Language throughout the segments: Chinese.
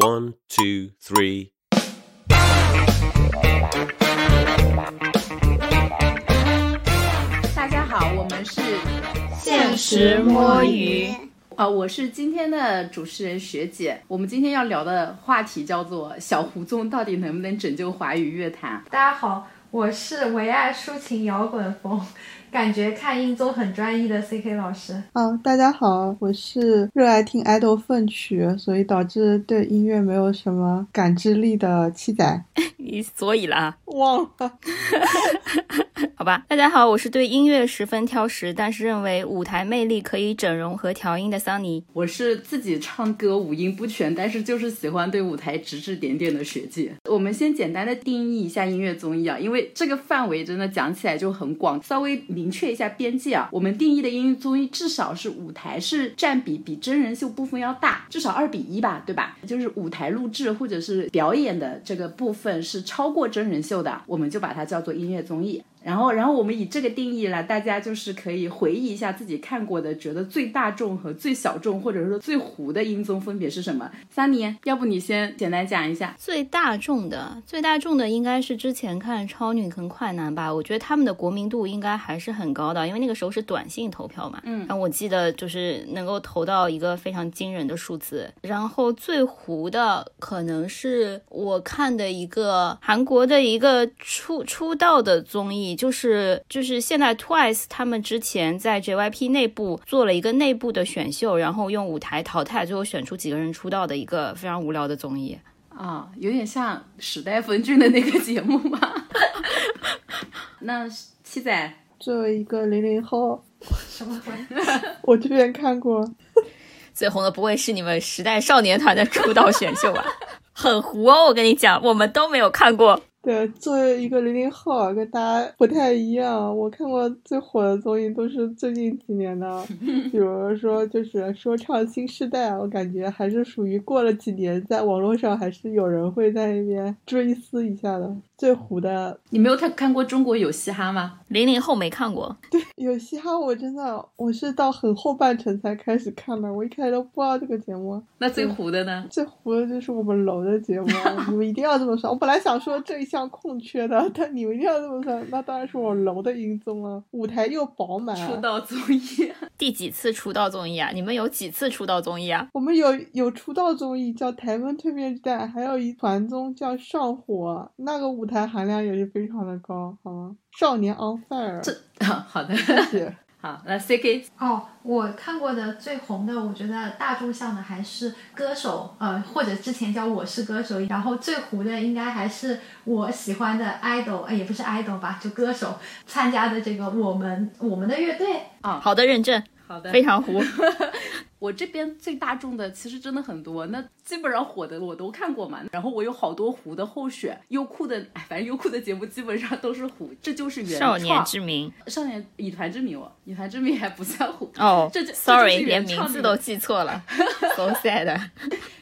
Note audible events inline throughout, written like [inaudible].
One, two, three. 大家好，我们是现实摸鱼。啊，我是今天的主持人学姐。我们今天要聊的话题叫做“小胡宗到底能不能拯救华语乐坛大家好，我是唯爱抒情摇滚风，感觉看音综很专一的 CK 老师。哦，大家好，我是热爱听爱豆粪曲，所以导致对音乐没有什么感知力的七仔。你 [laughs] 所以啦，忘了，[laughs] [laughs] 好吧。大家好，我是对音乐十分挑食，但是认为舞台魅力可以整容和调音的桑尼。”。我是自己唱歌五音不全，但是就是喜欢对舞台指指点点的学姐。我们先简单的定义一下音乐综艺啊，因为这个范围真的讲起来就很广，稍微明确一下边界啊。我们定义的音乐综艺至少是舞台是占比比真人秀部分要大，至少二比一吧，对吧？就是舞台录制或者是表演的这个部分是超过真人秀的，我们就把它叫做音乐综艺。然后，然后我们以这个定义来，大家就是可以回忆一下自己看过的，觉得最大众和最小众，或者说最糊的音综分别是什么？三年，要不你先简单讲一下。最大众的，最大众的应该是之前看超女跟快男吧，我觉得他们的国民度应该还是很高的，因为那个时候是短信投票嘛。嗯然后我记得就是能够投到一个非常惊人的数字。然后最糊的可能是我看的一个韩国的一个出出道的综艺，就是就是现在 Twice 他们之前在 JYP 内部做了一个内部的选秀，然后用舞台淘汰，最后选出几个人出道的一个非常无聊的综艺。啊，有点像时代峰峻的那个节目吗？[laughs] 那七仔，作为一个零零后，什么鬼？我这边看过，最红的不会是你们时代少年团的出道选秀吧？很糊哦，我跟你讲，我们都没有看过。对，作为一个零零后啊，跟大家不太一样。我看过最火的综艺都是最近几年的，[laughs] 比如说就是说唱新时代，我感觉还是属于过了几年，在网络上还是有人会在那边追思一下的。最糊的你没有看看过《中国有嘻哈》吗？零零后没看过，[laughs] 对有嘻哈，我真的我是到很后半程才开始看的，我一开始都不知道这个节目。那最糊的呢？最糊的就是我们楼的节目，你们一定要这么说。我本来想说这一项空缺的，但你们一定要这么说，那当然是我楼的音综了，舞台又饱满。出道综艺，[laughs] 第几次出道综艺啊？你们有几次出道综艺啊？我们有有出道综艺叫《台风蜕变时代》，还有一团综叫《上火》，那个舞台含量也是非常的高，好吗？少年 on fire，这啊 [laughs] 好的，谢谢。好，那 CK 哦，我看过的最红的，我觉得大众向的还是歌手，呃，或者之前叫我是歌手，然后最糊的应该还是我喜欢的 idol，呃，也不是 idol 吧，就歌手参加的这个我们我们的乐队啊。好的，认证，好的，非常糊。[laughs] 我这边最大众的其实真的很多，那基本上火的我都看过嘛。然后我有好多糊的候选，优酷的，[laughs] 哎，反正优酷的节目基本上都是糊，这就是原创。少年之名少年以团之名哦，以团之名还不算糊，哦这就，sorry，原连名创字都记错了，[laughs] so sad。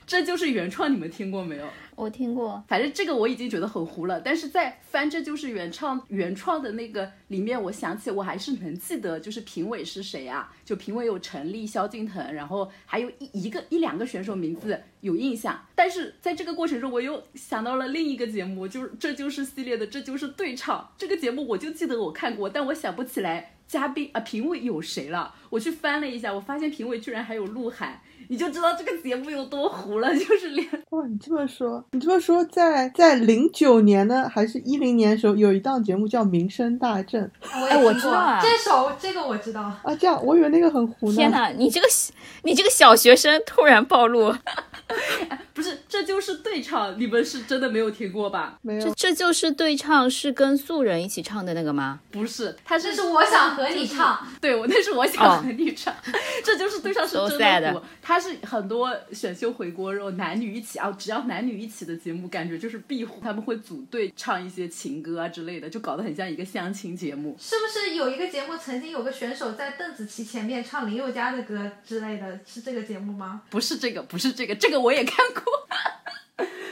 这就是原创，你们听过没有？我听过，反正这个我已经觉得很糊了，但是在翻这就是原创原创的那个里面，我想起我还是能记得，就是评委是谁啊？就评委有陈粒、萧敬腾，然后还有一一个一两个选手名字有印象，但是在这个过程中，我又想到了另一个节目，就是这就是系列的这就是对唱这个节目，我就记得我看过，但我想不起来嘉宾啊评委有谁了。我去翻了一下，我发现评委居然还有鹿晗。你就知道这个节目有多糊了，就是连哇，你这么说，你这么说，在在零九年呢，还是一零年的时候，有一档节目叫《名声大振》我哎我知道啊这首这个我知道。啊，这样我以为那个很糊呢。天哪，你这个你这个小学生突然暴露，[laughs] 不是，这就是对唱，你们是真的没有听过吧？没有，这这就是对唱，是跟素人一起唱的那个吗？不是，他是这是我想和你唱，对我那是我想和你唱，[laughs] 这就是对唱是真的火。它是很多选秀回锅肉男女一起啊，只要男女一起的节目，感觉就是必火，他们会组队唱一些情歌啊之类的，就搞得很像一个相亲节目。是不是有一个节目曾经有个选手在邓紫棋前面唱林宥嘉的歌之类的？是这个节目吗？不是这个，不是这个，这个我也看过。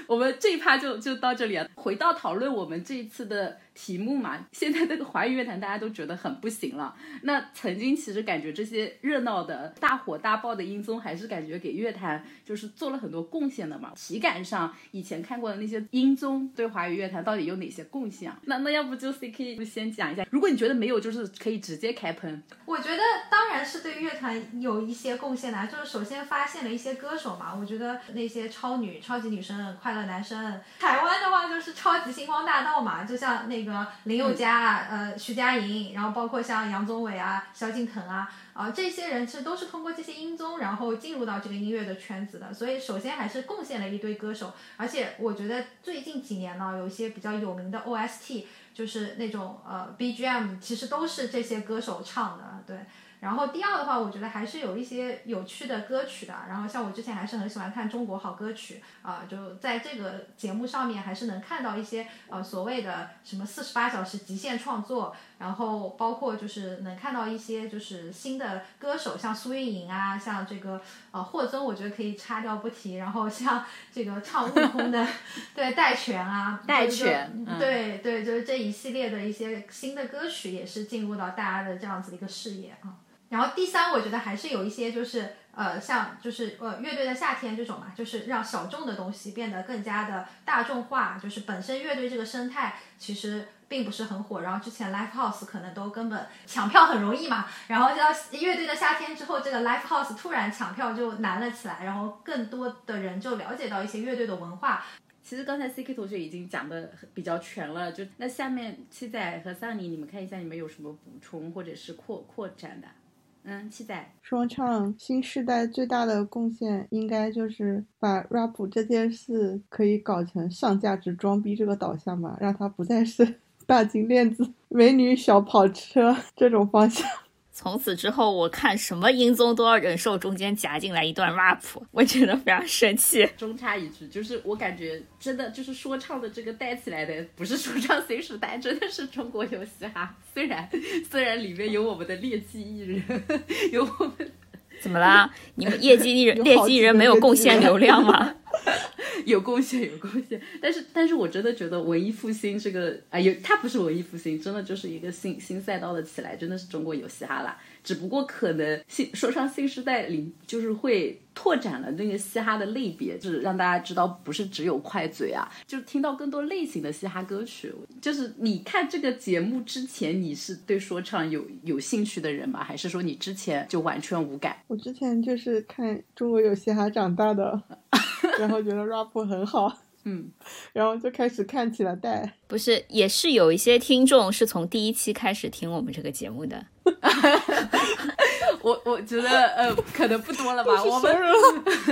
我 [laughs] 我们这一趴就就到这里了。回到讨论我们这一次的题目嘛，[laughs] 现在这个华语乐坛大家都觉得很不行了。那曾经其实感觉这些热闹的大火大爆的音综，还是感觉给乐坛就是做了很多贡献的嘛。体感上以前看过的那些音综，对华语乐坛到底有哪些贡献？那那要不就 C K 先讲一下，如果你觉得没有，就是可以直接开喷。我觉得当然是对乐团有一些贡献的，就是首先发现了一些歌手嘛，我觉得那些超女、超级女生、快乐男生，台湾的话就是超级星光大道嘛，就像那林宥嘉啊、呃徐佳莹，然后包括像杨宗纬啊、萧敬腾啊。啊，这些人其实都是通过这些音综，然后进入到这个音乐的圈子的，所以首先还是贡献了一堆歌手，而且我觉得最近几年呢，有一些比较有名的 OST，就是那种呃 BGM，其实都是这些歌手唱的，对。然后第二的话，我觉得还是有一些有趣的歌曲的。然后像我之前还是很喜欢看《中国好歌曲》啊，就在这个节目上面还是能看到一些呃所谓的什么四十八小时极限创作，然后包括就是能看到一些就是新的歌手，像苏运莹啊，像这个呃霍尊，我觉得可以擦掉不提。然后像 [laughs] 这个唱悟空的，对戴荃啊，戴荃，对对，就是这一系列的一些新的歌曲也是进入到大家的这样子的一个视野啊。然后第三，我觉得还是有一些，就是呃，像就是呃，乐队的夏天这种嘛，就是让小众的东西变得更加的大众化。就是本身乐队这个生态其实并不是很火，然后之前 live house 可能都根本抢票很容易嘛，然后到乐队的夏天之后，这个 live house 突然抢票就难了起来，然后更多的人就了解到一些乐队的文化。其实刚才 C K 同学已经讲的比较全了，就那下面七仔和桑尼，你们看一下你们有什么补充或者是扩扩展的。嗯，七仔说唱新时代最大的贡献，应该就是把 rap 这件事可以搞成上价值装逼这个导向吧，让它不再是 [laughs] 大金链子、美女小跑车这种方向。从此之后，我看什么音综都要忍受中间夹进来一段 rap，我觉得非常生气。中插一句，就是我感觉真的就是说唱的这个带起来的，不是说唱 [laughs] 新时代，真的是中国有嘻哈。虽然虽然里面有我们的劣迹艺人，有我们怎么啦？你们业绩艺人、劣迹艺人没有贡献流量吗？[laughs] 有贡献，有贡献，但是，但是我真的觉得文艺复兴这个，啊有它不是文艺复兴，真的就是一个新新赛道的起来，真的是中国有嘻哈啦。只不过可能新说唱新时代里，就是会拓展了那个嘻哈的类别，就是让大家知道不是只有快嘴啊，就听到更多类型的嘻哈歌曲。就是你看这个节目之前，你是对说唱有有兴趣的人吗？还是说你之前就完全无感？我之前就是看中国有嘻哈长大的。[laughs] 然后觉得 rap 很好，嗯，然后就开始看起了带。不是，也是有一些听众是从第一期开始听我们这个节目的。[laughs] 我我觉得呃，可能不多了吧。[laughs] 我们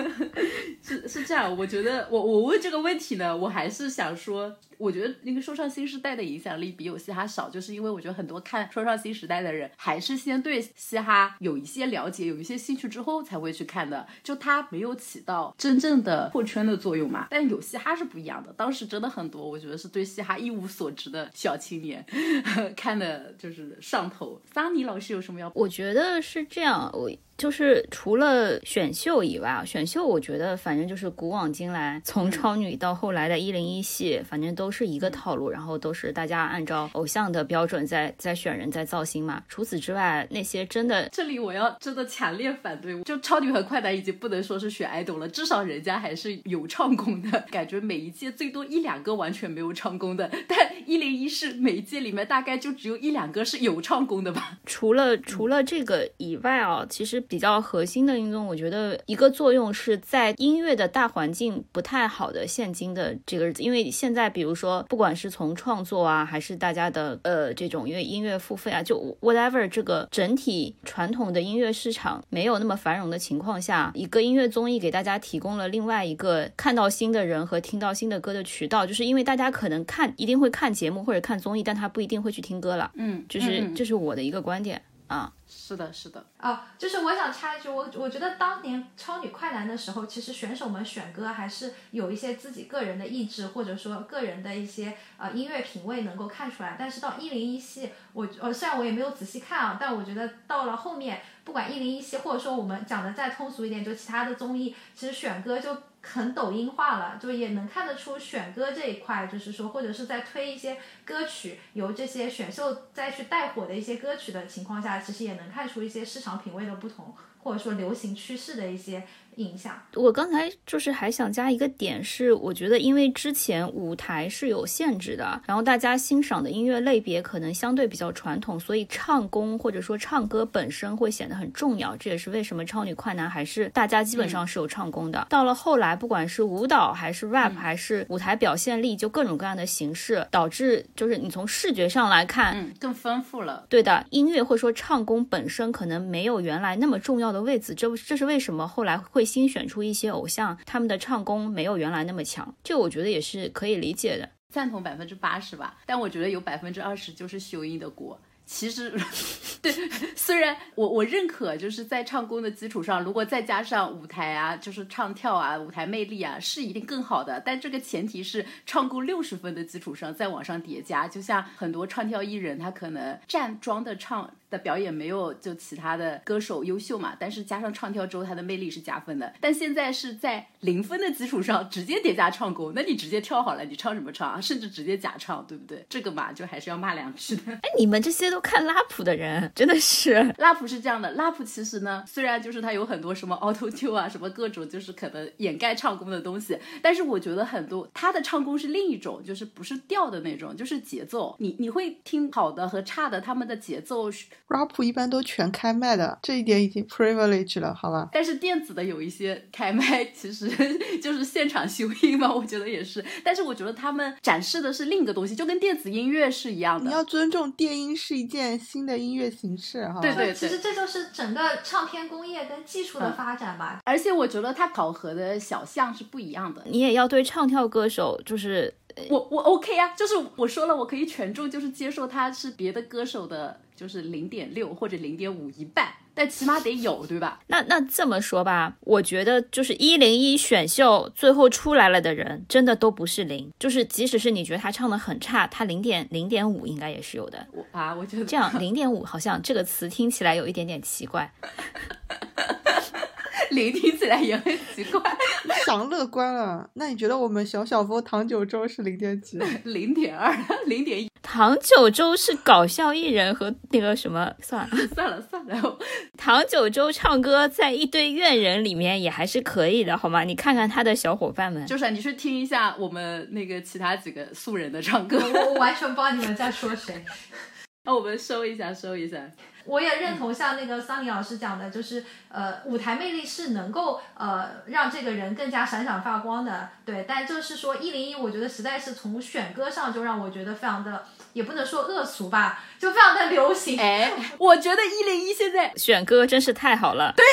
[laughs] 是是这样，我觉得我我问这个问题呢，我还是想说。我觉得那个说唱新时代的影响力比有嘻哈少，就是因为我觉得很多看说唱新时代的人，还是先对嘻哈有一些了解、有一些兴趣之后才会去看的，就它没有起到真正的破圈的作用嘛。但有嘻哈是不一样的，当时真的很多，我觉得是对嘻哈一无所知的小青年 [laughs] 看的就是上头。桑尼老师有什么要？我觉得是这样，我。就是除了选秀以外啊，选秀我觉得反正就是古往今来，从超女到后来的一零一系，反正都是一个套路，然后都是大家按照偶像的标准在在选人，在造星嘛。除此之外，那些真的，这里我要真的强烈反对，就超女和快男已经不能说是选爱豆了，至少人家还是有唱功的。感觉每一届最多一两个完全没有唱功的，但一零一是每一届里面大概就只有一两个是有唱功的吧。除了除了这个以外啊，其实。比较核心的运动，我觉得一个作用是在音乐的大环境不太好的现今的这个日子，因为现在比如说，不管是从创作啊，还是大家的呃这种因为音乐付费啊，就 whatever 这个整体传统的音乐市场没有那么繁荣的情况下，一个音乐综艺给大家提供了另外一个看到新的人和听到新的歌的渠道，就是因为大家可能看一定会看节目或者看综艺，但他不一定会去听歌了。嗯，就是这是我的一个观点。啊，是的，是的，哦，就是我想插一句，我我觉得当年超女快男的时候，其实选手们选歌还是有一些自己个人的意志，或者说个人的一些呃音乐品味能够看出来。但是到一零一系，我呃虽然我也没有仔细看啊，但我觉得到了后面，不管一零一系，或者说我们讲的再通俗一点，就其他的综艺，其实选歌就很抖音化了，就也能看得出选歌这一块，就是说，或者是在推一些歌曲，由这些选秀再去带火的一些歌曲的情况下，其实也能看出一些市场品味的不同，或者说流行趋势的一些影响。我刚才就是还想加一个点是，我觉得因为之前舞台是有限制的，然后大家欣赏的音乐类别可能相对比较传统，所以唱功或者说唱歌本身会显得很重要。这也是为什么超女快男还是大家基本上是有唱功的。到了后来，不管是舞蹈还是 rap 还是舞台表现力，就各种各样的形式，导致就是你从视觉上来看，嗯，更丰富了。对的，音乐或者说唱功本身可能没有原来那么重要的位置，这这是为什么后来会新选出一些偶像，他们的唱功没有原来那么强，这我觉得也是可以理解的。赞同百分之八十吧，但我觉得有百分之二十就是修音的锅。其实，[laughs] 对，虽然我我认可，就是在唱功的基础上，如果再加上舞台啊，就是唱跳啊，舞台魅力啊，是一定更好的。但这个前提是唱功六十分的基础上再往上叠加。就像很多唱跳艺人，他可能站桩的唱的表演没有就其他的歌手优秀嘛，但是加上唱跳之后，他的魅力是加分的。但现在是在零分的基础上直接叠加唱功，那你直接跳好了，你唱什么唱啊？甚至直接假唱，对不对？这个嘛，就还是要骂两句的。哎，你们这些都看拉普的人，真的是 [laughs] 拉普是这样的。拉普其实呢，虽然就是他有很多什么 auto tune 啊，什么各种就是可能掩盖唱功的东西，但是我觉得很多他的唱功是另一种，就是不是调的那种，就是节奏。你你会听好的和差的，他们的节奏。Rap 一般都全开麦的，这一点已经 privilege 了，好吧？但是电子的有一些开麦，其实 [laughs] 就是现场修音嘛，我觉得也是。但是我觉得他们展示的是另一个东西，就跟电子音乐是一样的。你要尊重电音是一件新的音乐形式，哈。对对对。其实这就是整个唱片工业跟技术的发展吧。而且我觉得它考核的小项是不一样的。你也要对唱跳歌手就是。我我 OK 啊，就是我说了，我可以权重，就是接受他是别的歌手的，就是零点六或者零点五一半，但起码得有，对吧？那那这么说吧，我觉得就是一零一选秀最后出来了的人，真的都不是零，就是即使是你觉得他唱的很差，他零点零点五应该也是有的。我啊，我觉得这样零点五好像这个词听起来有一点点奇怪。[laughs] 零听起来也很奇怪，想乐观了。那你觉得我们小小峰唐九洲是零点几？零点二，零点一。唐九洲是搞笑艺人和那个什么？算了算了算了。唐九洲唱歌在一堆怨人里面也还是可以的，好吗？你看看他的小伙伴们。就是你去听一下我们那个其他几个素人的唱歌，我完全不知道你们在说谁。那我们收一下，收一下。我也认同像那个桑尼老师讲的，就是呃，舞台魅力是能够呃让这个人更加闪闪发光的，对。但就是说一零一，我觉得实在是从选歌上就让我觉得非常的，也不能说恶俗吧，就非常的流行。哎，[laughs] 我觉得一零一现在选歌真是太好了。对，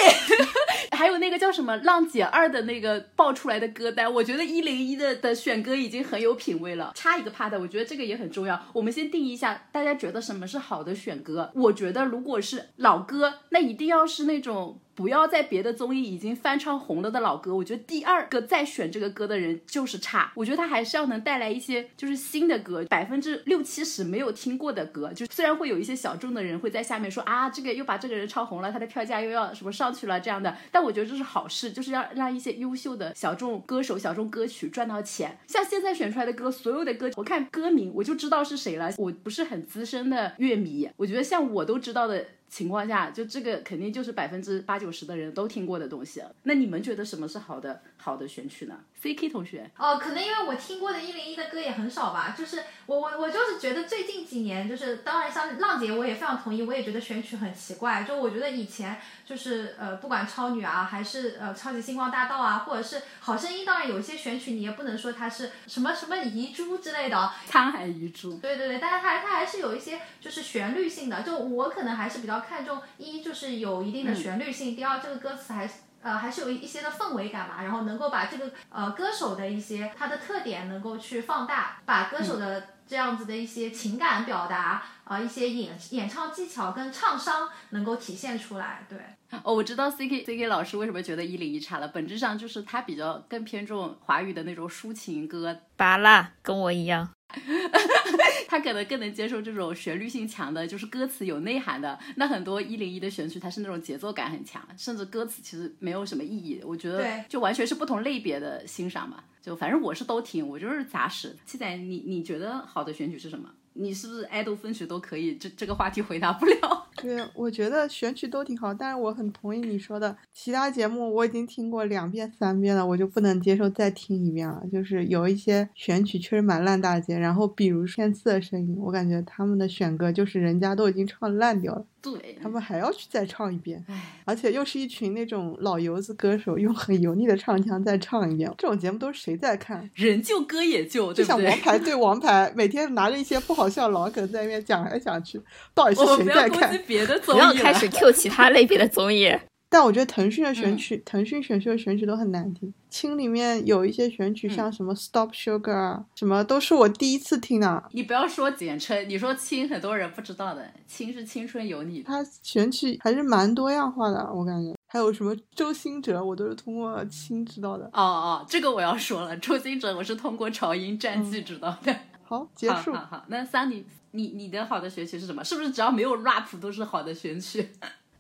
[laughs] 还有那个叫什么浪姐二的那个爆出来的歌单，我觉得一零一的的选歌已经很有品味了。插一个 part，我觉得这个也很重要。我们先定义一下，大家觉得什么是好的选歌？我觉得如如果是老歌，那一定要是那种。不要在别的综艺已经翻唱红了的老歌，我觉得第二个再选这个歌的人就是差。我觉得他还是要能带来一些就是新的歌，百分之六七十没有听过的歌。就虽然会有一些小众的人会在下面说啊，这个又把这个人唱红了，他的票价又要什么上去了这样的，但我觉得这是好事，就是要让一些优秀的小众歌手、小众歌曲赚到钱。像现在选出来的歌，所有的歌我看歌名我就知道是谁了。我不是很资深的乐迷，我觉得像我都知道的。情况下，就这个肯定就是百分之八九十的人都听过的东西。那你们觉得什么是好的好的选曲呢？C K 同学，哦，可能因为我听过的一零一的歌也很少吧。就是我我我就是觉得最近几年，就是当然像浪姐，我也非常同意，我也觉得选曲很奇怪。就我觉得以前就是呃，不管超女啊，还是呃超级星光大道啊，或者是好声音，当然有一些选曲你也不能说它是什么什么遗珠之类的，沧海遗珠。对对对，但是它它还是有一些就是旋律性的。就我可能还是比较。看重一就是有一定的旋律性，第二这个歌词还呃还是有一些的氛围感吧，然后能够把这个呃歌手的一些他的特点能够去放大，把歌手的这样子的一些情感表达啊一些演演唱技巧跟唱商能够体现出来。对，[laughs] 哦，我知道 C K C K 老师为什么觉得一零一差了，本质上就是他比较更偏重华语的那种抒情歌，巴拉跟我一样。[laughs] 他可能更能接受这种旋律性强的，就是歌词有内涵的。那很多一零一的选曲，它是那种节奏感很强，甚至歌词其实没有什么意义。我觉得对就完全是不同类别的欣赏嘛。就反正我是都听，我就是杂食。七仔，你你觉得好的选曲是什么？你是不是爱豆分曲都可以？这这个话题回答不了。[laughs] 对，我觉得选曲都挺好，但是我很同意你说的，其他节目我已经听过两遍、三遍了，我就不能接受再听一遍了。就是有一些选曲确实蛮烂大街，然后比如天赐的声音，我感觉他们的选歌就是人家都已经唱烂掉了，对，他们还要去再唱一遍，唉，而且又是一群那种老油子歌手，用很油腻的唱腔再唱一遍，这种节目都是谁在看？人救歌也救，对不对就像王？[laughs] 牌对王牌，每天拿着一些不好像老梗在那边讲来讲去，到底是谁在看不要？别的综艺不。要开始 Q 其他类别的综艺。[laughs] 但我觉得腾讯的选嗯曲，腾讯选秀的选曲都很难听。青里面有一些选曲，嗯像什么 Stop Sugar 啊，什么都是我第一次听的。你不要说简称，你说青，很多人不知道的。青是青春有你，它选曲还是蛮多样化的，我感觉。还有什么周兴哲，我都是通过青知道的。哦哦，这个我要说了，周星哲我是通过潮音战记知道的。好，结束。好好好，那桑尼，你你的好的选曲是什么？是不是只要没有 rap 都是好的选曲？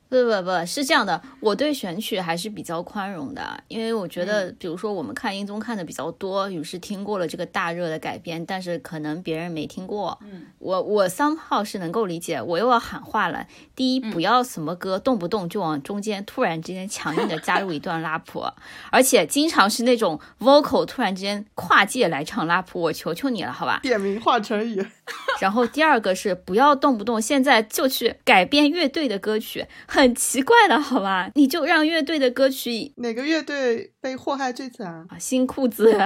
不不不是这样的，我对选曲还是比较宽容的，因为我觉得，比如说我们看音综看的比较多，于是听过了这个大热的改编，但是可能别人没听过。嗯，我我 somehow 是能够理解，我又要喊话了。第一，不要什么歌动不动就往中间突然之间强硬的加入一段拉谱，而且经常是那种 vocal 突然之间跨界来唱拉谱，我求求你了，好吧？点名化成语，然后第二个是不要动不动现在就去改编乐队的歌曲，很奇怪的好吧？你就让乐队的歌曲哪个乐队被祸害最惨？啊，新裤子，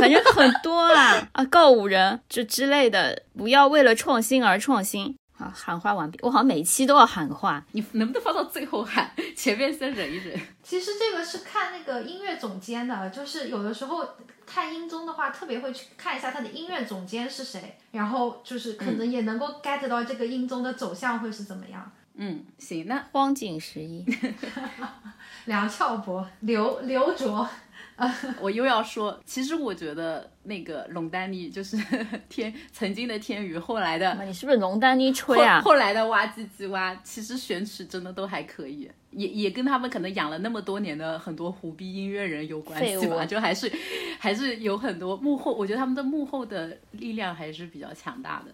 反正很多啊啊，告五人这之类的，不要为了创新而创新。好，喊话完毕。我好像每一期都要喊话，你能不能放到最后喊？前面先忍一忍。其实这个是看那个音乐总监的，就是有的时候看音综的话，特别会去看一下他的音乐总监是谁，然后就是可能也能够 get 到这个音综的走向会是怎么样。嗯，行，那荒井十一。[laughs] 梁翘柏、刘刘卓，[laughs] 我又要说，其实我觉得那个龙丹妮就是 [laughs] 天曾经的天宇，后来的你是不是龙丹妮吹后啊？后来的哇唧唧哇，其实选曲真的都还可以，也也跟他们可能养了那么多年的很多胡逼音乐人有关系吧，就还是还是有很多幕后，我觉得他们的幕后的力量还是比较强大的。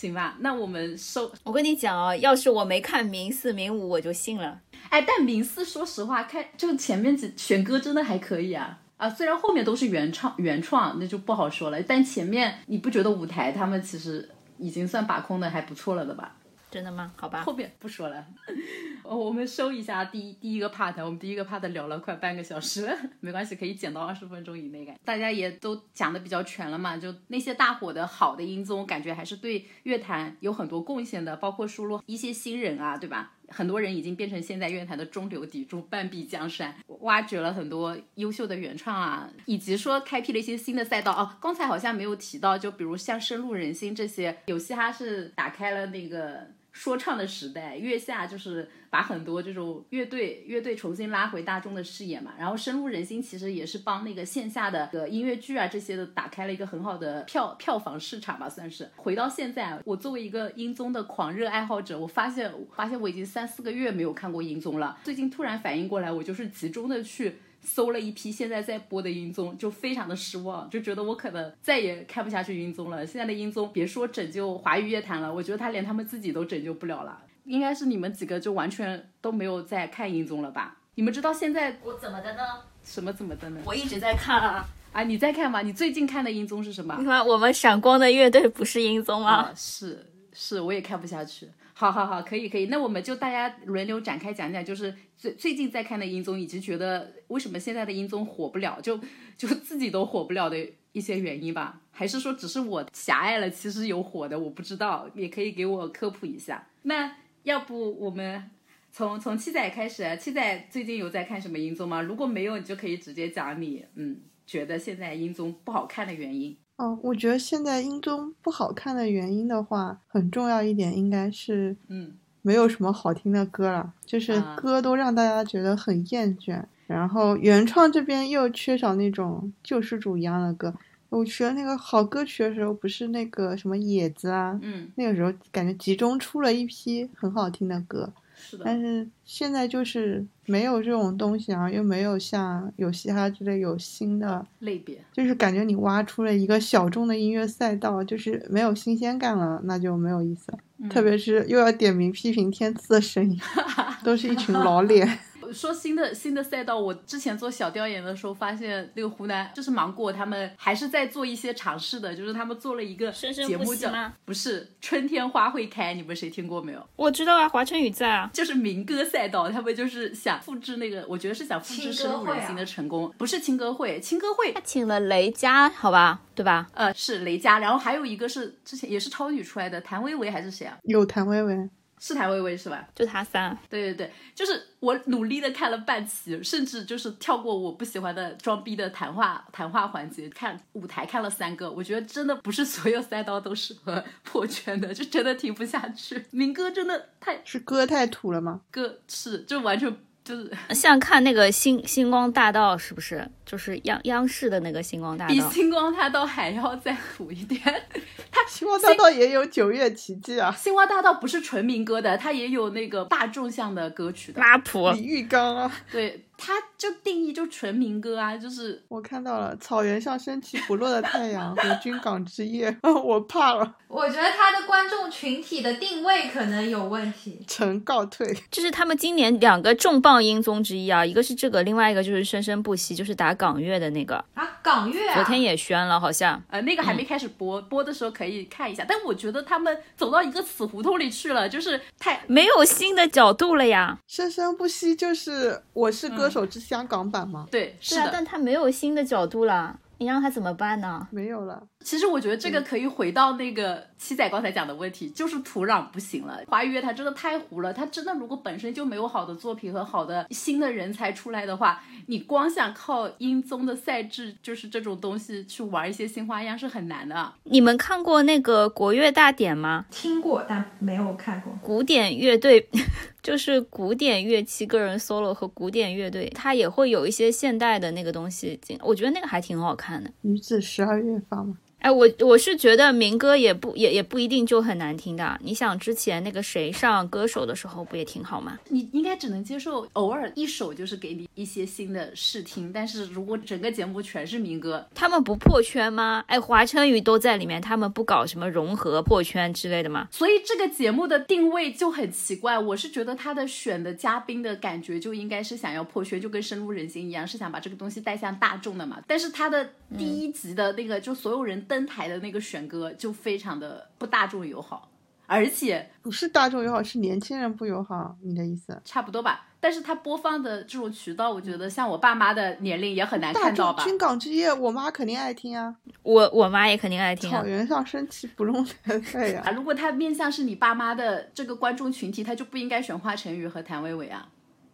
行吧，那我们收我跟你讲啊，要是我没看明四明五，我就信了。哎，但明四说实话，看就前面几选歌真的还可以啊啊，虽然后面都是原创原创，那就不好说了。但前面你不觉得舞台他们其实已经算把控的还不错了的吧？真的吗？好吧后，面不说了，[laughs] 我们收一下第一第一个 part，我们第一个 part 聊了快半个小时，[laughs] 没关系，可以减到二十分钟以内。感大家也都讲的比较全了嘛，就那些大火的好的音综，感觉还是对乐坛有很多贡献的，包括输入一些新人啊，对吧？很多人已经变成现在乐坛的中流砥柱，半壁江山，挖掘了很多优秀的原创啊，以及说开辟了一些新的赛道哦。刚才好像没有提到，就比如像深入人心这些，有嘻哈是打开了那个说唱的时代，月下就是把很多这种乐队乐队重新拉回大众的视野嘛。然后深入人心其实也是帮那个线下的个音乐剧啊这些的打开了一个很好的票票房市场吧，算是。回到现在，我作为一个音综的狂热爱好者，我发现发现我已经三四个月没有看过音综了。最近突然反应过来，我就是集中的去。搜了一批现在在播的音综，就非常的失望，就觉得我可能再也看不下去音综了。现在的音综别说拯救华语乐坛了，我觉得他连他们自己都拯救不了了。应该是你们几个就完全都没有在看音综了吧？你们知道现在我怎么的呢？什么怎么的呢？我一直在看啊。啊，你在看吗？你最近看的音综是什么你？看，我们闪光的乐队不是音综吗？啊，是是，我也看不下去。好好好，可以可以，那我们就大家轮流展开讲讲，就是最最近在看的音综，以及觉得为什么现在的音综火不了，就就自己都火不了的一些原因吧？还是说只是我狭隘了？其实有火的，我不知道，也可以给我科普一下。那要不我们从从七仔开始？七仔最近有在看什么音综吗？如果没有，你就可以直接讲你嗯觉得现在音综不好看的原因。哦，我觉得现在音综不好看的原因的话，很重要一点应该是嗯。没有什么好听的歌了，就是啊。歌都让大家觉得很厌倦。然后原创这边又缺少那种救世主一样的歌，我学那个好歌曲的时候，不是那个什么野子啊，嗯，那个时候感觉集中出了一批很好听的歌，是的，但是现在就是没有这种东西啊，又没有像有嘻哈之类有新的，类别。就是感觉你挖出了一个小众的音乐赛道，就是没有新鲜感了，那就没有意思特别是又要点名批评天赐的声音，[laughs] 都是一群老脸。说新的新的赛道，我之前做小调研的时候，发现那个湖南就是芒果，他们还是在做一些尝试的，就是他们做了一个节目叫不息吗不是春天花会开，你们谁听过没有？我知道啊，华晨宇在啊。就是民歌赛道，他们就是想复制那个，我觉得是想复制深入人心的成功，不是青歌会，青歌会他请了雷佳，好吧，对吧？呃是雷佳，然后还有一个是之前也是超女出来的谭维维还是谁啊？有谭维维，是谭维维是吧？就他三。对对对，就是我努力的看了半期，甚至就是跳过我不喜欢的装逼的谈话谈话环节，看舞台看了三个，我觉得真的不是所有赛道都适合破圈的，就真的听不下去。明哥真的太是歌太土了吗？歌是就完全就是 [laughs] 像看那个星星光大道，是不是？就是央央视的那个星光大道比。星光大道还要再土一点。[laughs] 它星光大道也有九月奇迹啊，星光大道不是纯民歌的，它也有那个大众向的歌曲的。拉普，李玉刚啊，对，它就定义就纯民歌啊，就是我看到了草原上升起不落的太阳和军港之夜，[laughs] 我怕了，我觉得他的观众群体的定位可能有问题。臣告退。这是他们今年两个重磅音综之一啊，一个是这个，另外一个就是生生不息，就是打港乐的那个，啊，港乐啊，昨天也宣了，好像。呃，那个还没开始播，播的时候可以看一下。但我觉得他们走到一个死胡同里去了，就是太没有新的角度了呀。生生不息就是《我是歌手》之香港版吗？对，是啊，的。但他没有新的角度了，你让他怎么办呢？没有了，其实我觉得这个可以回到那个七仔刚才讲的问题，就是土壤不行了。华语乐坛真的太糊了，它真的如果本身就没有好的作品和好的新的人才出来的话，你光想靠音综的赛制，就是这种东西去玩一些新花样是很难的。你们看过那个国乐大典吗？听过但没有看过。古典乐队 [laughs] 就是古典乐器个人 solo 和古典乐队，它也会有一些现代的那个东西进，我觉得那个还挺好看的。女子十二乐坊嘛，哎，我我是觉得民歌也不也也不一定就很难听的。你想之前那个谁上歌手的时候不也挺好吗？你应该只能接受偶尔一首就是给你一些新的试听，但是如果整个节目全是民歌，他们不破圈吗？哎，华晨宇都在里面，他们不搞什么融合破圈之类的吗？所以这个节目的定位就很奇怪。我是觉得他的选的嘉宾的感觉就应该是想要破圈，就跟深入人心一样，是想把这个东西带向大众的嘛。但是他的第一集的那个，就所有人登台的那个选歌就非常的不大众友好，而且不是大众友好，是年轻人不友好。你的意思？差不多吧。但是他播放的这种渠道，我觉得像我爸妈的年龄也很难看到吧。众军港之夜，我妈肯定爱听啊。我我妈也肯定爱听啊草。原上升起不落的太阳啊，，如果他面向是你爸妈的这个观众群体，他就不应该选华晨宇和谭维维啊，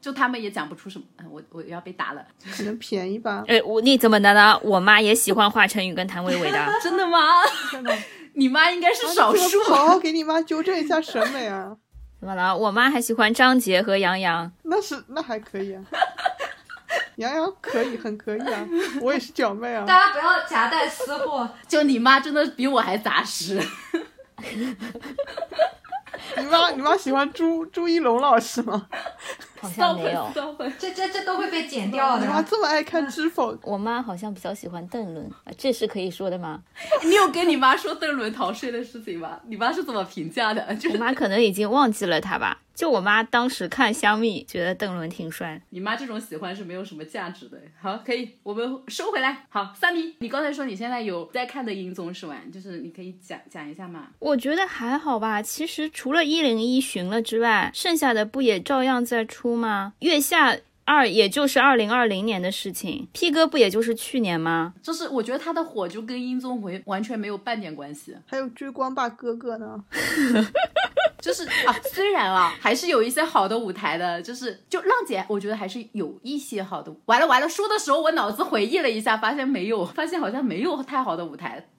就他们也讲不出什么，嗯我我要被打了，可能便宜吧。[laughs] 哎，我你怎么的呢？我妈也喜欢华晨宇跟谭维维的。[laughs] 真的吗？真的，你妈应该是少数么。好好给你妈纠正一下审美啊。[laughs] 怎么了？我妈还喜欢张杰和杨洋。那是那还可以啊。杨洋可以，很可以啊。我也是表妹啊。大家不要夹带私货，就你妈真的比我还杂实。[laughs] 你妈你妈喜欢朱朱一龙老师吗？[laughs] 好像没有。这这这都会被剪掉的你妈。这么爱看《知否》？我妈好像比较喜欢邓伦，啊，这是可以说的吗？[laughs] 你有跟你妈说邓伦逃税的事情吗？你妈是怎么评价的？就是我妈可能已经忘记了他吧。就我妈当时看香蜜，觉得邓伦挺帅。你妈这种喜欢是没有什么价值的。好，可以，我们收回来。好，三米，你刚才说你现在有在看的音综是吧？就是你可以讲讲一下嘛。我觉得还好吧。其实除了一零一巡了之外，剩下的不也照样在出吗？月下二也就是二零二零年的事情，P 哥不也就是去年吗？就是我觉得他的火就跟音综完完全没有半点关系。还有追光吧哥哥呢。[laughs] 就是 [laughs] 啊，虽然啊，[laughs] 还是有一些好的舞台的，就是就浪姐，我觉得还是有一些好的。完了完了，说的时候我脑子回忆了一下，发现没有，[laughs] 发现好像没有太好的舞台。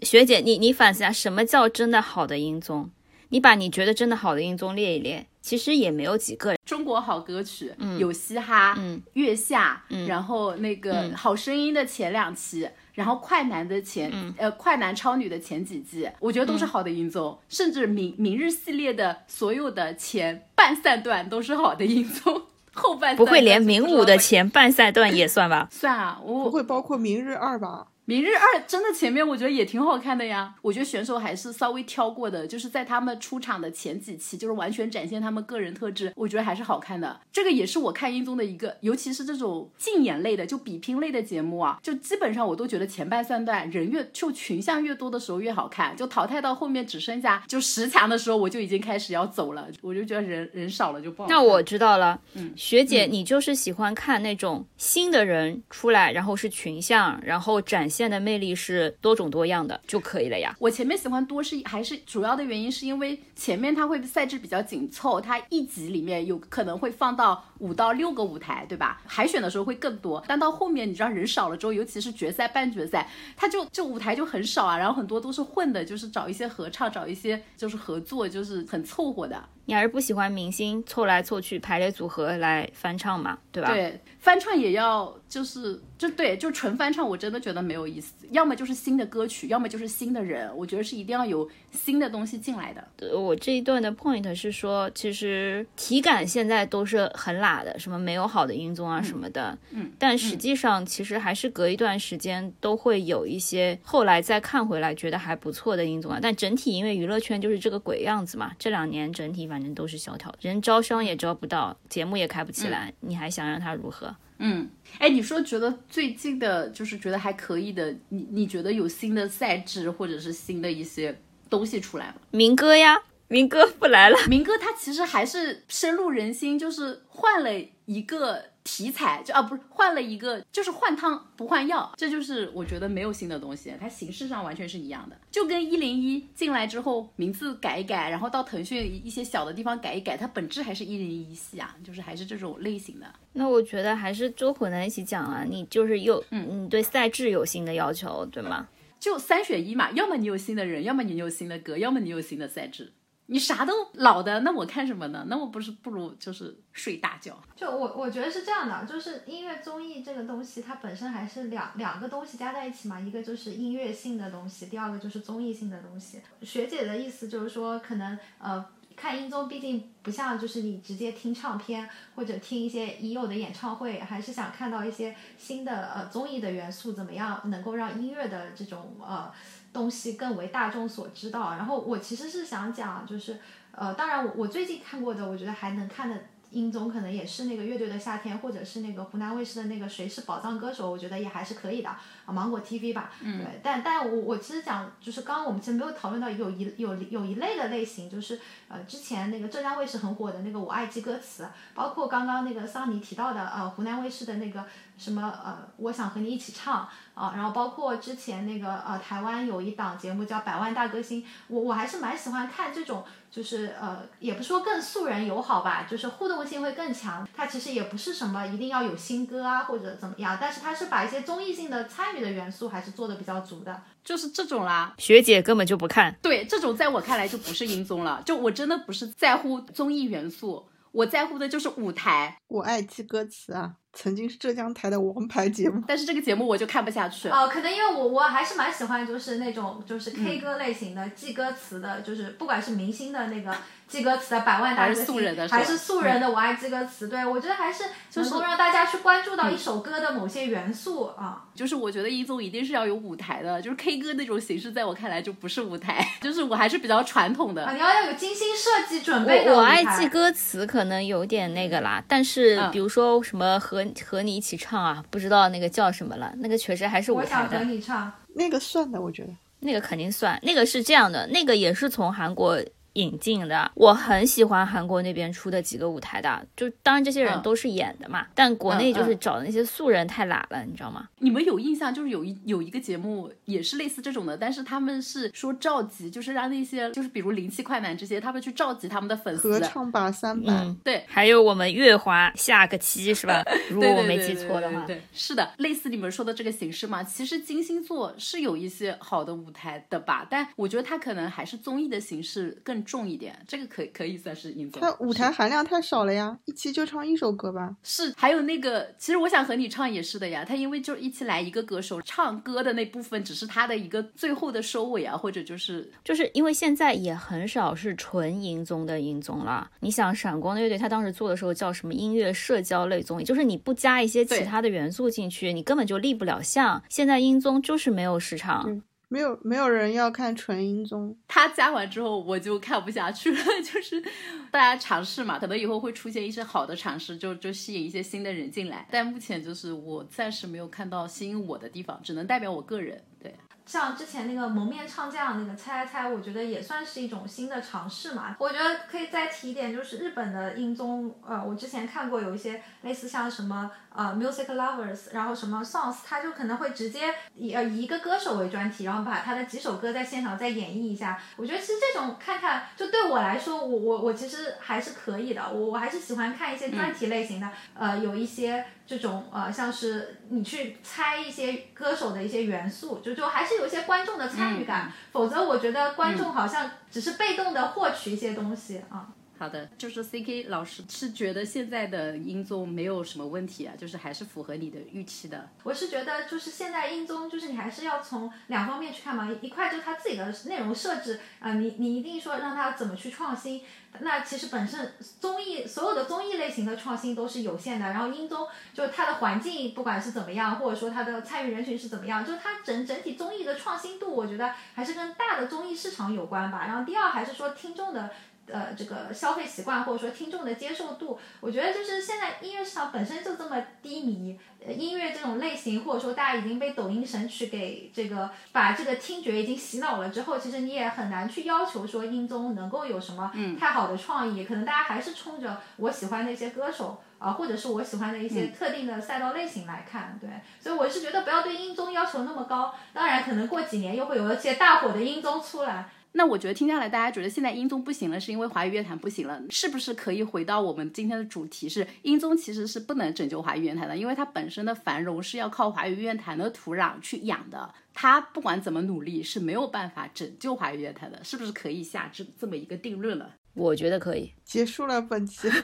学姐，你你反思一下，什么叫真的好的音综？你把你觉得真的好的音综列一列，其实也没有几个。中国好歌曲，有嘻哈，嗯，月下，嗯然后那个嗯好声音的前两期，然后快男的前、呃快男超女的前几季，我觉得都是好的音综，甚至明明日系列的所有的前半赛段都是好的音综，后半不会连明武的前半赛段也算吧？算啊，我不会包括明日二吧？明日二真的前面我觉得也挺好看的呀，我觉得选手还是稍微挑过的，就是在他们出场的前几期，就是完全展现他们个人特质，我觉得还是好看的。这个也是我看音综的一个，尤其是这种竞演类的，就比拼类的节目啊，就基本上我都觉得前半三段人越就群像越多的时候越好看，就淘汰到后面只剩下就十强的时候，我就已经开始要走了，我就觉得人人少了就不好看。那我知道了，嗯学姐，你就是喜欢看那种新的人出来，然后是群像，然后展现的魅力是多种多样的就可以了呀。我前面喜欢多是还是主要的原因是因为前面它会赛制比较紧凑，它一集里面有可能会放到五到六个舞台，对吧？海选的时候会更多，但到后面你知道人少了之后，尤其是决赛、半决赛，它就就舞台就很少啊，然后很多都是混的，就是找一些合唱，找一些就是合作，就是很凑合的。你还是不喜欢明星凑来凑去排列组合来翻唱嘛，对吧？对，翻唱也要就是就对，就纯翻唱，我真的觉得没有意思。要么就是新的歌曲，要么就是新的人，我觉得是一定要有新的东西进来的。呃我这一段的 point 是说，其实体感现在都是很拉的，什么没有好的音综啊什么的，嗯，但实际上其实还是隔一段时间都会有一些后来再看回来觉得还不错的音综啊。但整体因为娱乐圈就是这个鬼样子嘛，这两年整体反正都是萧条的，人招商也招不到，节目也开不起来，你还想让他如何？嗯，哎，你说觉得最近的，就是觉得还可以的，你你觉得有新的赛制或者是新的一些东西出来吗？明哥呀，明哥不来了。明哥他其实还是深入人心，就是换了一个题材，就啊不是换了一个，就是换汤不换药，这就是我觉得没有新的东西，它形式上完全是一样的，就跟一零一进来之后名字改一改，然后到腾讯一些小的地方改一改，它本质还是一零一系啊，就是还是这种类型的。那我觉得还是周混在一起讲啊，你就是又嗯，你对赛制有新的要求，对吗？就三选一嘛，要么你有新的人，要么你有新的歌，要么你有新的赛制。你啥都老的，那我看什么呢？那我不是不如就是睡大觉。就我我觉得是这样的，就是音乐综艺这个东西，它本身还是两两个东西加在一起嘛，一个就是音乐性的东西，第二个就是综艺性的东西。学姐的意思就是说，可能呃看音综，毕竟不像就是你直接听唱片或者听一些已有的演唱会，还是想看到一些新的呃综艺的元素，怎么样能够让音乐的这种呃。东西更为大众所知道。然后我其实是想讲，就是呃，当然我我最近看过的，我觉得还能看的音综，可能也是那个乐队的夏天，或者是那个湖南卫视的那个谁是宝藏歌手，我觉得也还是可以的啊，芒果 TV 吧。嗯。对，但但我我其实讲，就是刚刚我们其实没有讨论到有一有有一类的类型，就是呃之前那个浙江卫视很火的那个我爱记歌词，包括刚刚那个桑尼提到的呃湖南卫视的那个什么呃我想和你一起唱。啊，然后包括之前那个呃，台湾有一档节目叫《百万大歌星》，我我还是蛮喜欢看这种，就是呃，也不说更素人友好吧，就是互动性会更强。它其实也不是什么一定要有新歌啊或者怎么样，但是它是把一些综艺性的参与的元素还是做的比较足的。就是这种啦，学姐根本就不看。对，这种在我看来就不是音综了，就我真的不是在乎综艺元素，我在乎的就是舞台。我爱记歌词啊，曾经是浙江台的王牌节目。但是这个节目我就看不下去。哦，可能因为我我还是蛮喜欢，就是那种就是 K 歌类型的、记歌词的，就是不管是明星的那个记歌词的百万大还歌星，是素人的是还是素人的我爱记歌词，对我觉得还是能够让大家去关注到一首歌的某些元素啊。就是我觉得一综一定是要有舞台的，就是 K 歌那种形式，在我看来就不是舞台，[laughs] 就是我还是比较传统的啊，。你要要有精心设计准备的我我舞台爱记歌词可能有点那个啦，但是嗯比如说什么和和你一起唱啊，不知道那个叫什么了，那个确实还是舞台我想和的，你唱。那个算的，我觉得。那个肯定算，那个是这样的，那个也是从韩国。引进的，我很喜欢韩国那边出的几个舞台的，就当然这些人嗯都是演的嘛，但国内就是找的那些素人太懒了，你知道吗？你们有印象，就是有一有一个节目也是类似这种的，但是他们是说召集，就是让那些就是比如零七快男这些，他们去召集他们的粉丝合。唱吧三版，嗯，对，还有我们月华下个期是吧？[laughs] 如果我没记错的话，对对对是的，类似你们说的这个形式嘛。其实金星座是有一些好的舞台的吧，但我觉得它可能还是综艺的形式更更重一点，这个可可以算是音综。它舞台含量太少了呀，一期就唱一首歌吧。是，还有那个，其实我想和你唱也是的呀。他因为就一期来一个歌手唱歌的那部分，只是他的一个最后的收尾啊，或者就是就是因为现在也很少是纯音综的音综了。你想闪光的乐队，他当时做的时候叫什么音乐社交类综艺，就是你不加一些其他的元素进去，你根本就立不了像。现在音综就是没有市场。没有没有人要看纯音综，他加完之后我就看不下去了。[laughs] 就是大家尝试嘛，可能以后会出现一些好的尝试，就就吸引一些新的人进来。但目前就是我暂时没有看到吸引我的地方，只能代表我个人。对。像之前那个蒙面唱将那个猜猜猜，我觉得也算是一种新的尝试嘛。我觉得可以再提一点，就是日本的音综，呃，我之前看过有一些类似像什么呃 Music Lovers，然后什么 Songs，他就可能会直接以呃以一个歌手为专题，然后把他的几首歌在现场再演绎一下。我觉得其实这种看看，就对我来说，我我我其实还是可以的。我我还是喜欢看一些专题类型的，呃，有一些这种呃像是你去猜一些歌手的一些元素，就就还是。有一些观众的参与感，否则我觉得观众好像只是被动的获取一些东西啊。好的，就是 C K 老师是觉得现在的音综没有什么问题啊，就是还是符合你的预期的。我是觉得就是现在音综就是你还是要从两方面去看嘛，一块就是他自己的内容设置啊，你你一定说让他怎么去创新。那其实本身综艺所有的综艺类型的创新都是有限的，然后音综就是它的环境不管是怎么样，或者说它的参与人群是怎么样，就是它整整体综艺的创新度，我觉得还是跟大的综艺市场有关吧。然后第二还是说听众的。呃，这个消费习惯或者说听众的接受度，我觉得就是现在音乐市场本身就这么低迷，呃，音乐这种类型或者说大家已经被抖音神曲给这个把这个听觉已经洗脑了之后，其实你也很难去要求说音综能够有什么太好的创意，可能大家还是冲着我喜欢的一些歌手啊，或者是我喜欢的一些特定的赛道类型来看，对，所以我是觉得不要对音综要求那么高，当然可能过几年又会有一些大火的音综出来。那我觉得听下来，大家觉得现在音综不行了，是因为华语乐坛不行了，是不是可以回到我们今天的主题？是音综其实是不能拯救华语乐坛的，因为它本身的繁荣是要靠华语乐坛的土壤去养的，它不管怎么努力是没有办法拯救华语乐坛的，是不是可以下这这么一个定论了？我觉得可以，结束了本期。[laughs]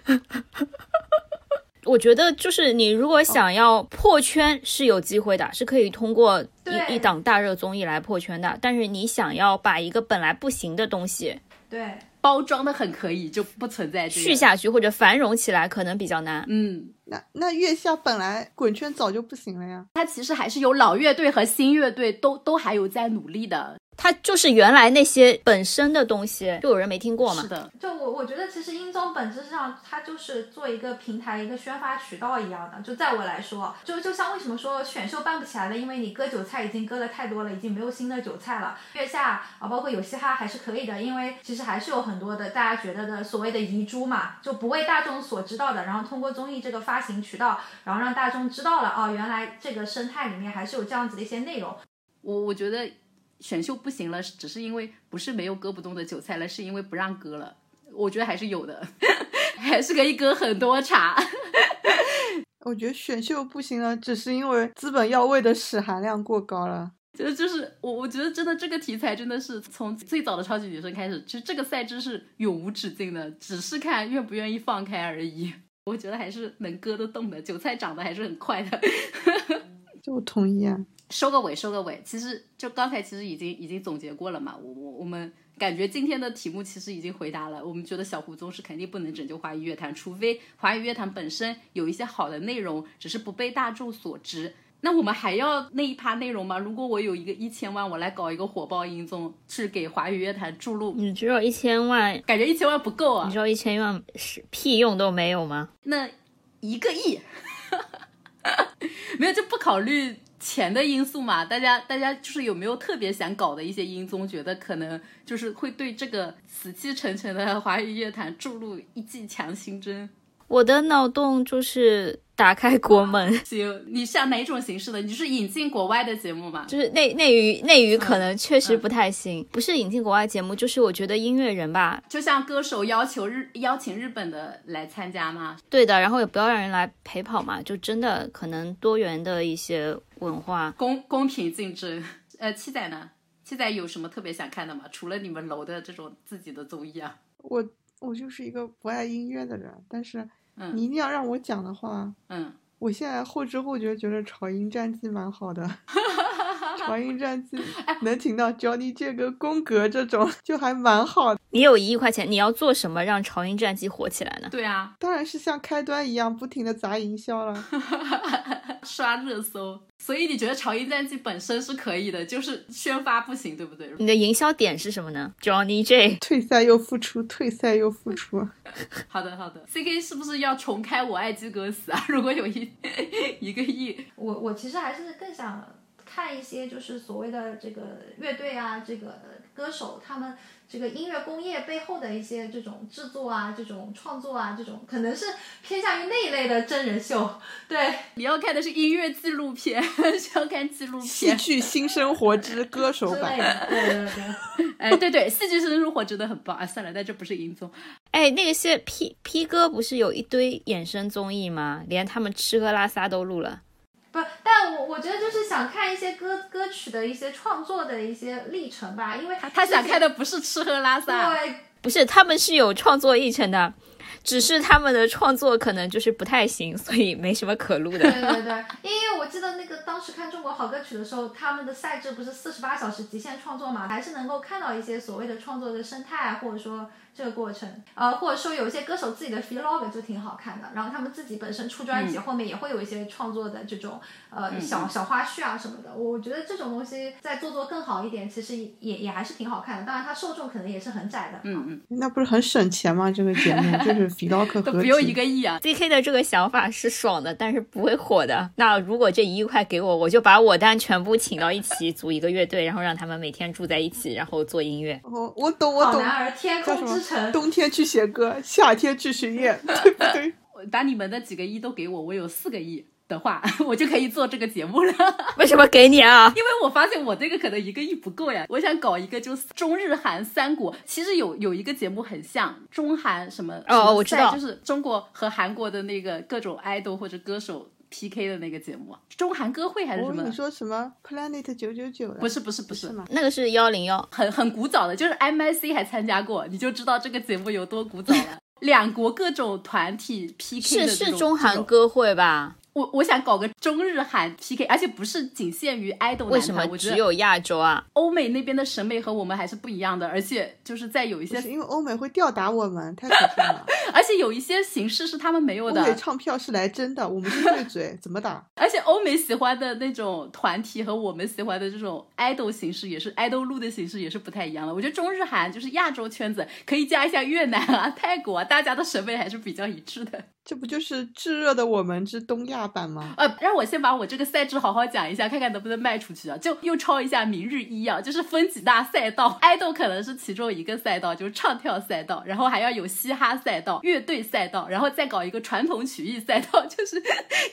我觉得就是你如果想要破圈是有机会的，是可以通过一一档大热综艺来破圈的。但是你想要把一个本来不行的东西，对包装的很可以，就不存在续下去或者繁荣起来，可能比较难。嗯，那那月下本来滚圈早就不行了呀，它其实还是有老乐队和新乐队都都还有在努力的。它就是原来那些本身的东西，就有人没听过嘛？是的，就我我觉得其实音综本质上它就是做一个平台、一个宣发渠道一样的。就在我来说，就就像为什么说选秀办不起来了，因为你割韭菜已经割了太多了，已经没有新的韭菜了。月下啊，包括有嘻哈还是可以的，因为其实还是有很多的大家觉得的所谓的遗珠嘛，就不为大众所知道的，然后通过综艺这个发行渠道，然后让大众知道了哦，原来这个生态里面还是有这样子的一些内容。我我觉得。选秀不行了，只是因为不是没有割不动的韭菜了，是因为不让割了。我觉得还是有的，[laughs] 还是可以割很多茬。[laughs] 我觉得选秀不行了，只是因为资本要位的屎含量过高了。就就是我，我觉得真的这个题材真的是从最早的超级女生开始，其实这个赛制是永无止境的，只是看愿不愿意放开而已。我觉得还是能割得动的，韭菜长得还是很快的。[laughs] 就我同意啊。收个尾，收个尾。其实就刚才其实已经已经总结过了嘛。我我我们感觉今天的题目其实已经回答了。我们觉得小胡宗是肯定不能拯救华语乐坛，除非华语乐坛本身有一些好的内容，只是不被大众所知。那我们还要那一趴内容吗？如果我有一个一千万，我来搞一个火爆音综，去给华语乐坛注入。你只有一千万，感觉一千万不够啊。你只有一千万是屁用都没有吗？那一个亿，[laughs] 没有就不考虑。钱的因素嘛，大家大家就是有没有特别想搞的一些音综，觉得可能就是会对这个死气沉沉的华语乐坛注入一剂强心针。我的脑洞就是打开国门。行，你想哪种形式的？你是引进国外的节目吗？就是内内娱内娱可能确实不太行，不是引进国外节目，就是我觉得音乐人吧，就像歌手要求日邀请日本的来参加吗？对的，然后也不要让人来陪跑嘛，就真的可能多元的一些文化，公公平竞争。呃，七仔呢？七仔有什么特别想看的吗？除了你们楼的这种自己的综艺啊？我我就是一个不爱音乐的人，但是嗯你一定要让我讲的话，嗯，我现在后知后觉觉得《潮音战记》蛮好的，[laughs]《潮音战记》能请到 Johnny 这个宫格这种就还蛮好的，你有一亿块钱，你要做什么让《潮音战记》火起来呢？对啊，当然是像开端一样不停的砸营销了。[laughs] 刷热搜。所以你觉得《潮音战绩》本身是可以的，就是宣发不行，对不对？你的营销点是什么呢？Johnny J，退赛又复出，退赛又复出。[laughs] 好的，好的。C K 是不是要重开《我爱记歌词》啊？[laughs] 如果有一 [laughs] 一个亿，我我其实还是更想看一些就是所谓的这个乐队啊，这个歌手他们这个音乐工业背后的一些这种制作啊，这种创作啊，这种可能是偏向于那一类的真人秀。对，你要看的是音乐纪录片，[laughs] 是要看纪录片戏。剧新生活之歌手版。对对对。[laughs] 哎，对对，戏剧生活真的很棒啊！算了，但这不是音综。哎，那个些 P P 哥不是有一堆衍生综艺吗？连他们吃喝拉撒都录了。不，但我我觉得就是想看一些歌歌曲的一些创作的一些历程吧，因为他他想看的不是吃喝拉撒，对不是，他们是有创作历程的，只是他们的创作可能就是不太行，所以没什么可录的。对 [laughs] 对对，因为我记得那个当时看《中国好歌曲》的时候，他们的赛制不是四十八小时极限创作嘛，还是能够看到一些所谓的创作的生态，或者说这个过程，呃，或者说有一些歌手自己的 vlog 就挺好看的，然后他们自己本身出专辑，后面也会有一些创作的这种呃小小花絮啊什么的，我觉得这种东西再做做更好一点，其实也也还是挺好看的，当然它受众可能也是很窄的，嗯嗯，那不是很省钱吗？这个节目就是 vlog [laughs] 合都不用一个亿啊！Z K 的这个想法是爽的，但是不会火的。那如果这一亿块给我，我就把我单全部请到一起组一个乐队，然后让他们每天住在一起，然后做音乐。哦，我懂，我懂。好男儿天空之城，？冬天去写歌，夏天去巡演，[laughs] 对不对？[laughs] 把你们的几个亿都给我，我有四个亿的话，[laughs] 我就可以做这个节目了。[laughs] 为什么给你啊？因为我发现我这个可能一个亿不够呀，我想搞一个就是中日韩三国。其实有有一个节目很像中韩什么哦什么我知道就是中国和韩国的那个各种 idol 或者歌手 PK 的那个节目，中韩歌会还是什么你说什么 Planet 九九九？不是不是不是？那个是幺零幺，很很古早的，就是 MIC 还参加过，你就知道这个节目有多古早了。两国各种团体 PK 是的这种是中韩歌会吧？我我想搞个中日韩 PK，而且不是仅限于 idol 为什么我觉得只有亚洲啊？欧美那边的审美和我们还是不一样的，而且就是在有一些，因为欧美会吊打我们，太可怕了。[laughs] 而且有一些形式是他们没有欧美，唱票是来真的，[laughs] 我们是对嘴，怎么打？而且欧美喜欢的那种团体和我们喜欢的这种 idol 形式也是 idol 路的形式也是不太一样的。我觉得中日韩就是亚洲圈子，可以加一下越南啊、泰国啊，大家的审美还是比较一致的。这不就是炙热的我们之东亚版吗？呃，让我先把我这个赛制好好讲一下，看看能不能卖出去啊！就又抄一下明日一啊，就是分几大赛道，idol 可能是其中一个赛道，就是唱跳赛道，然后还要有嘻哈赛道、乐队赛道，然后再搞一个传统曲艺赛道，[laughs] 就是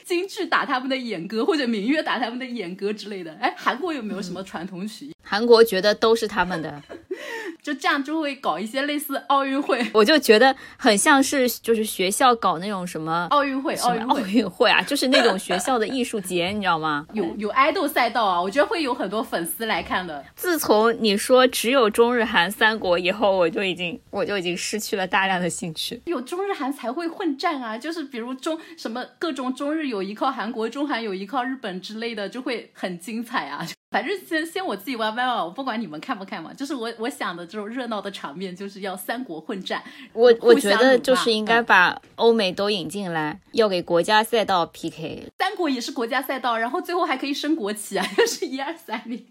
京剧打他们的演歌或者民乐打他们的演歌之类的。哎，韩国有没有什么传统曲艺？韩国觉得都是他们的，[laughs] 就这样就会搞一些类似奥运会、[laughs] 我就觉得很像是就是学校搞那种什么奥运会、奥奥运奥。运会啊，就是那种学校的艺术节，你知道吗？[laughs] 有有爱豆赛道啊，我觉得会有很多粉丝来看的。自从你说只有中日韩三国以后，我就已经我就已经失去了大量的兴趣。有中日韩才会混战啊，就是比如中什么各种中日有依靠韩国，中韩有依靠日本之类的，就会很精彩啊。反正先先我自己玩玩吧，我不管你们看不看嘛，就是我我想的这种热闹的场面，就是要三国混战。我我觉得就是应该嗯把欧美都引进来，要给国家赛道 PK。三国也是国家赛道，然后最后还可以升国旗啊，[laughs] 就是一二三名。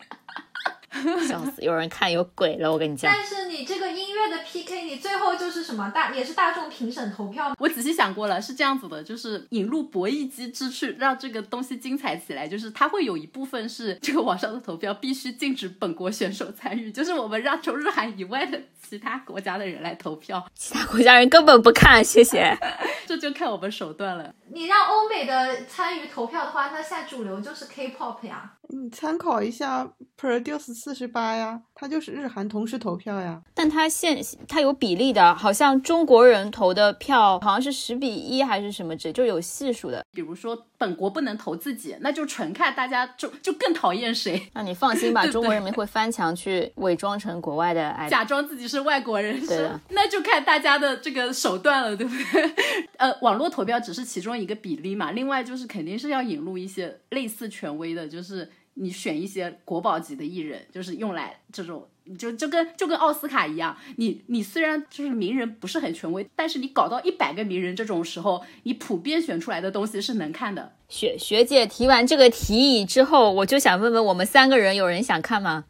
[laughs] 笑死，有人看有鬼了，我跟你讲。但是你这个音乐的 PK，你最后就是什么大也是大众评审投票吗？我仔细想过了，是这样子的，就是引入博弈机制去让这个东西精彩起来，就是它会有一部分是这个网上的投票必须禁止本国选手参与，就是我们让中日韩以外的其他国家的人来投票，其他国家人根本不看，谢谢。[laughs] 这就看我们手段了。你让欧美的参与投票的话，那现在主流就是 K-pop 呀。你参考一下 Produce 四十八呀，它就是日韩同时投票呀。但它现它有比例的，好像中国人投的票好像是十比一还是什么值，就有系数的。比如说本国不能投自己，那就纯看大家就就更讨厌谁，[laughs] 那你放心吧，对中国人民会翻墙去伪装成国外的爱。假装自己是外国人，是对那就看大家的这个手段了，对不对？[laughs] 呃，网络投票只是其中一个比例嘛，另外就是肯定是要引入一些类似权威的，就是你选一些国宝级的艺人，就是用来这种。就就跟就跟奥斯卡一样，你你虽然就是名人不是很权威，但是你搞到一百个名人这种时候，你普遍选出来的东西是能看的。学学姐提完这个提议之后，我就想问问我们三个人，有人想看吗？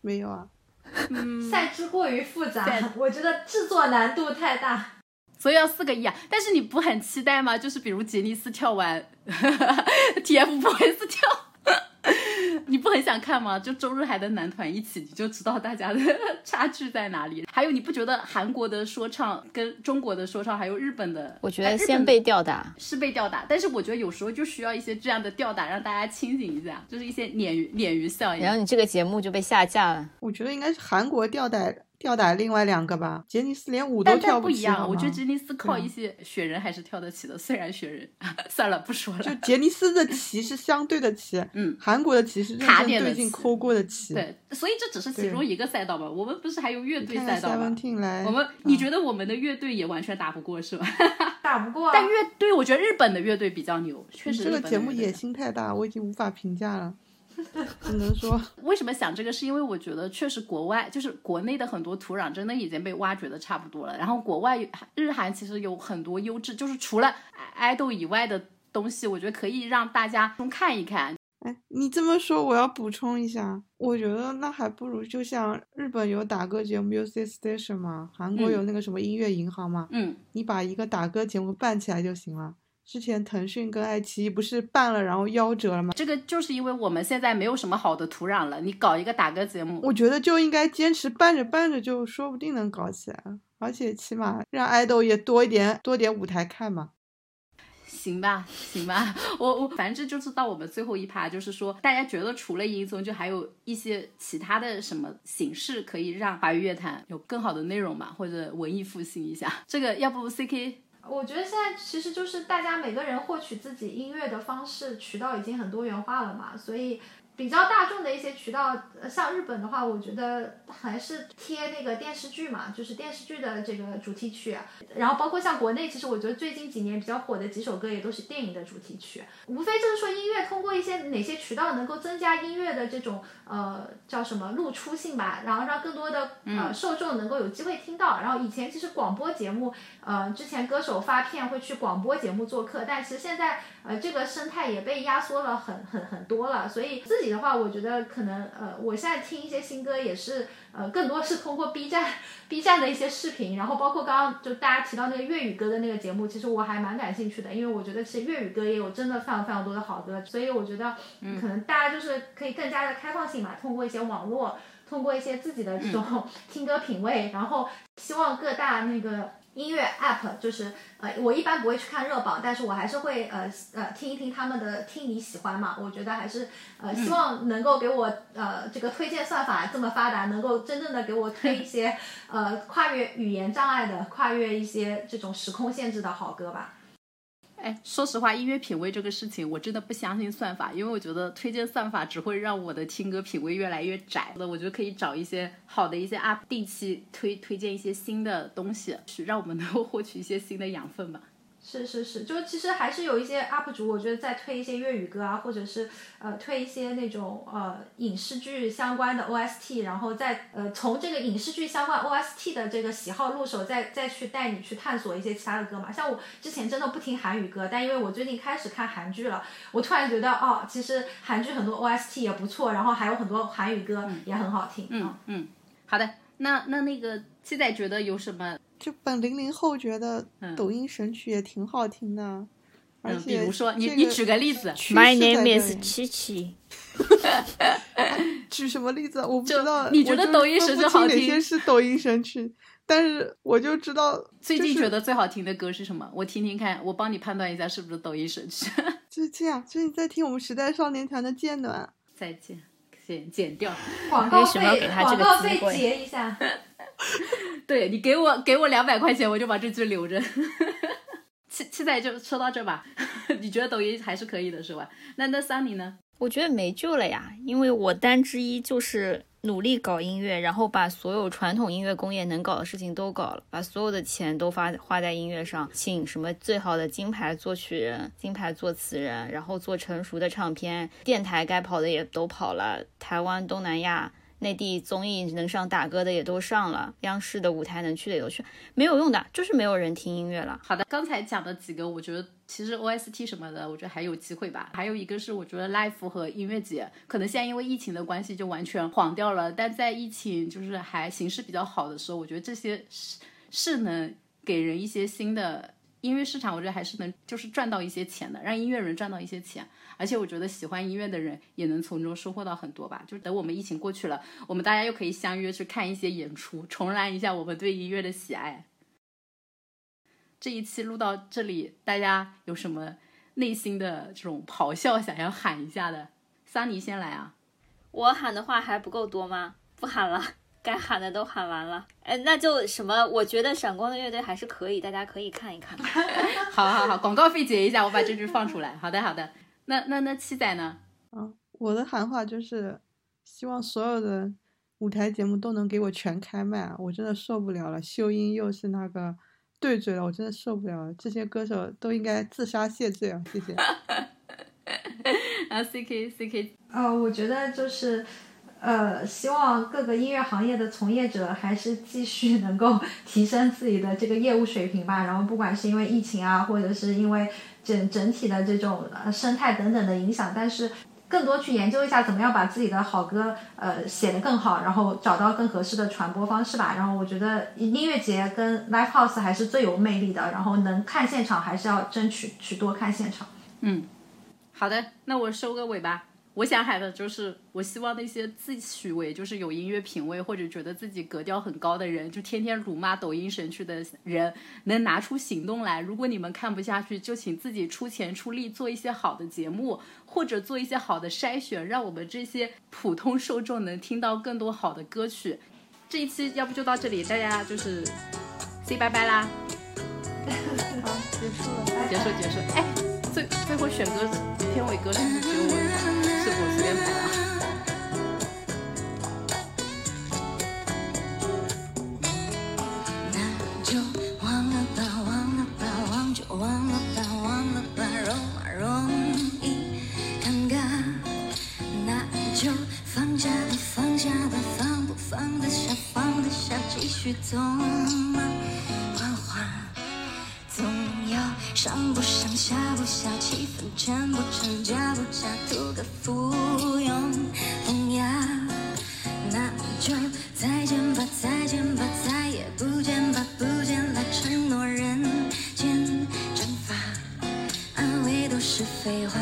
没有啊，[laughs] 赛制过于复杂赛，我觉得制作难度太大。所以要四个亿啊！但是你不很期待吗？就是比如杰尼斯跳完，TFBOYS 跳，[laughs] 你不很想看吗？就周日海的男团一起，你就知道大家的 [laughs] 差距在哪里。还有，你不觉得韩国的说唱跟中国的说唱，还有日本的，我觉得先被吊打。是被吊打，但是我觉得有时候就需要一些这样的吊打，让大家清醒一下，就是一些鲶鱼鲶鱼效应然。后你这个节目就被下架了。我觉得应该是韩国吊打吊打另外两个吧，杰尼斯连舞都但跳但不一样，我觉得杰尼斯靠一些雪人还是跳得起的，虽然雪人 [laughs] 算了不说了。就 [laughs] 杰尼斯的旗是相对的旗，嗯韩国的旗是认真卡点的旗对劲抠过的旗。对，所以这只是其中一个赛道吧。我们不是还有乐队赛道吗？Seventeen 来，我们你觉得我们的乐队也完全打不过是吧？[laughs] 打不过啊，但乐队，我觉得日本的乐队比较牛，确实。这个节目野。心太大，我已经无法评价了，[laughs] 只能说 [laughs] 为什么想这个？是因为我觉得确实国外就是国内的很多土壤真的已经被挖掘的差不多了，然后国外日韩其实有很多优质，就是除了爱豆以外的东西，我觉得可以让大家看一看。哎，你这么说，我要补充一下，我觉得那还不如就像日本有打歌节目 Music Station 嘛，韩国嗯有那个什么音乐银行嘛，嗯，你把一个打歌节目办起来就行了。之前腾讯跟爱奇艺不是办了，然后夭折了吗？这个就是因为我们现在没有什么好的土壤了，你搞一个打歌节目，我觉得就应该坚持办着办着，就说不定能搞起来，而且起码让爱豆也多一点多点舞台看嘛。行吧，行吧，我我反正就是到我们最后一趴，就是说大家觉得除了音综，就还有一些其他的什么形式可以让华语乐坛有更好的内容嘛，或者文艺复兴一下。这个要不 C K 我觉得现在其实就是大家每个人获取自己音乐的方式渠道已经很多元化了嘛，所以比较大众的一些渠道，呃像日本的话，我觉得还是贴那个电视剧嘛，就是电视剧的这个主题曲，然后包括像国内，其实我觉得最近几年比较火的几首歌也都是电影的主题曲，无非就是说音乐通过一些哪些渠道能够增加音乐的这种呃叫什么露出性吧，然后让更多的呃受众能够有机会听到。然后以前其实广播节目，呃之前歌手发片会去广播节目做客，但其实现在呃这个生态也被压缩了很很很多了。所以自己的话，我觉得可能呃我现在听一些新歌也是呃更多是通过 B 站 B 站的一些视频，然后包括刚刚就大家提到那个粤语歌的那个节目，其实我还蛮感兴趣的，因为我觉得其实粤语歌也有真的非常非常多的好歌，所以我觉得可能大家就是可以更加的开放性嘛，通过一些网络，通过一些自己的这种听歌品味，然后希望各大那个。音乐 app 就是呃，我一般不会去看热榜，但是我还是会呃呃听一听他们的听你喜欢嘛，我觉得还是呃希望能够给我呃这个推荐算法这么发达，能够真正的给我推一些呃跨越语言障碍的、跨越一些这种时空限制的好歌吧。哎，说实话，音乐品味这个事情，我真的不相信算法，因为我觉得推荐算法只会让我的听歌品味越来越窄那。我觉得可以找一些好的一些 UP，定期推推荐一些新的东西，去让我们能够获取一些新的养分吧。是是是，就其实还是有一些 UP 主，我觉得在推一些粤语歌啊，或者是呃推一些那种呃影视剧相关的 OST，然后再呃从这个影视剧相关 OST 的这个喜好入手，再再去带你去探索一些其他的歌嘛。像我之前真的不听韩语歌，但因为我最近开始看韩剧了，我突然觉得哦，其实韩剧很多 OST 也不错，然后还有很多韩语歌也很好听。嗯嗯，好的，那那那个七仔觉得有什么？就本零零后觉得嗯抖音神曲也挺好听的，而嗯，比且如说你你举个例子，趋 My name 这 is 里七七。[laughs] 举什么例子？我不知道。你觉得抖音神曲好听些是抖音神曲？但是我就知道，最近觉得最好听的歌是什么？我听听看，我帮你判断一下是不是抖音神曲。最近啊，最近在听我们时代少年团的《渐暖》。再见，剪剪掉。广告为什么要费给他这个广告费机会结一下。[laughs] 对你给我给我两百块钱，我就把这句留着。七现现在就说到这吧。[laughs] 你觉得抖音还是可以的，是吧？那那桑尼呢？我觉得没救了呀，因为我单之一就是努力搞音乐，然后把所有传统音乐工业能搞的事情都搞了，把所有的钱都发花在音乐上，请什么最好的金牌作曲人、金牌作词人，然后做成熟的唱片，电台该跑的也都跑了，台湾、东南亚。内地综艺能上打歌的也都上了，央视的舞台能去的也都去，没有用的，就是没有人听音乐了。好的，刚才讲的几个，我觉得其实 OST 什么的，我觉得还有机会吧。还有一个是，我觉得 live 和音乐节，可能现在因为疫情的关系就完全黄掉了。但在疫情就是还形势比较好的时候，我觉得这些是是能给人一些新的音乐市场，我觉得还是能就是赚到一些钱的，让音乐人赚到一些钱。而且我觉得喜欢音乐的人也能从中收获到很多吧。就是等我们疫情过去了，我们大家又可以相约去看一些演出，重燃一下我们对音乐的喜爱。这一期录到这里，大家有什么内心的这种咆哮想要喊一下的？桑尼先来啊！我喊的话还不够多吗？不喊了，该喊的都喊完了。哎，那就什么？我觉得闪光的乐队还是可以，大家可以看一看。[laughs] 好好好，广告费结一下，我把这句放出来。好的好的。那那那七仔呢？啊，我的喊话就是，希望所有的舞台节目都能给我全开麦，我真的受不了了。秀英又是那个对嘴了，我真的受不了了。这些歌手都应该自杀谢罪啊！谢谢。[laughs] 啊，C K C K，呃，我觉得就是，呃，希望各个音乐行业的从业者还是继续能够提升自己的这个业务水平吧。然后，不管是因为疫情啊，或者是因为。整整体的这种呃生态等等的影响，但是更多去研究一下怎么样把自己的好歌呃写得更好，然后找到更合适的传播方式吧。然后我觉得音乐节跟 live house 还是最有魅力的，然后能看现场还是要争取去多看现场。嗯，好的，那我收个尾吧。我想喊的就是，我希望那些自诩为就是有音乐品味或者觉得自己格调很高的人，就天天辱骂抖音神曲的人，能拿出行动来。如果你们看不下去，就请自己出钱出力做一些好的节目，或者做一些好的筛选，让我们这些普通受众能听到更多好的歌曲。这一期要不就到这里，大家就是 say 拜拜啦。[laughs] 好，结束了，结束结束。哎，最最后选歌片尾歌是只有我。[laughs] 是我随便排的。那就忘了吧，忘了吧，忘就忘了吧，忘了吧，容啊容易尴尬。那就放下吧，放下吧，放不放得下，放得下，继续走吗？上不上下不下，气氛真不真假不假，图个附庸风雅。那就再见吧，再见吧，再也不见吧，不见了，承诺人间蒸发，安慰都是废话，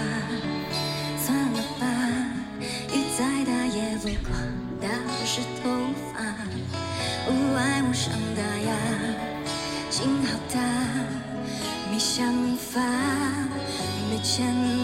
想法，没钱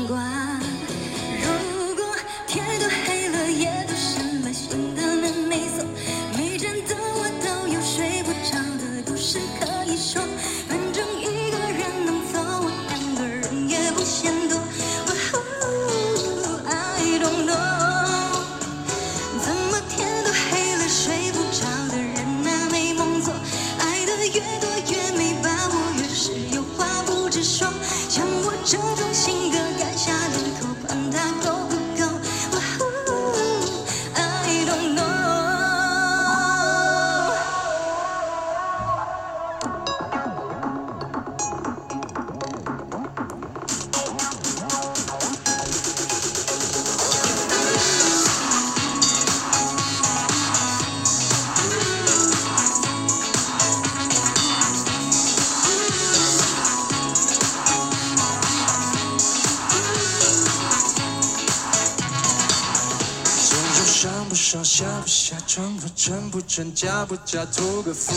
真，假不假，图个富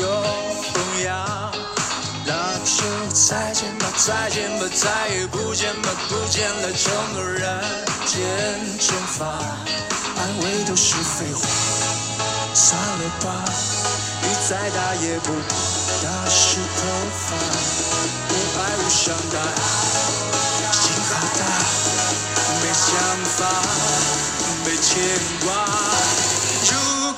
有风雅。那就再见吧，再见吧，再也不见吧，不见了，承诺人间蒸发，安慰都是废话，算了吧。雨再大也不打湿头发，无爱无伤大，心好大，没想法，没牵挂。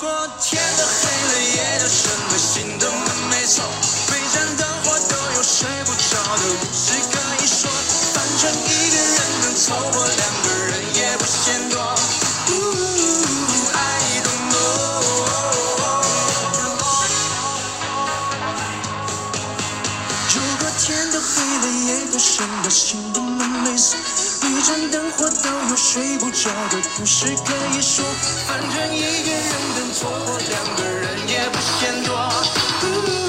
如果天都黑了夜都深了心的门没锁每盏灯火都有睡不着的故事可以说反正一个人能凑合两个人也不嫌多。看灯火，都有睡不着的故事可以说。反正一个人能凑合，两个人也不嫌多。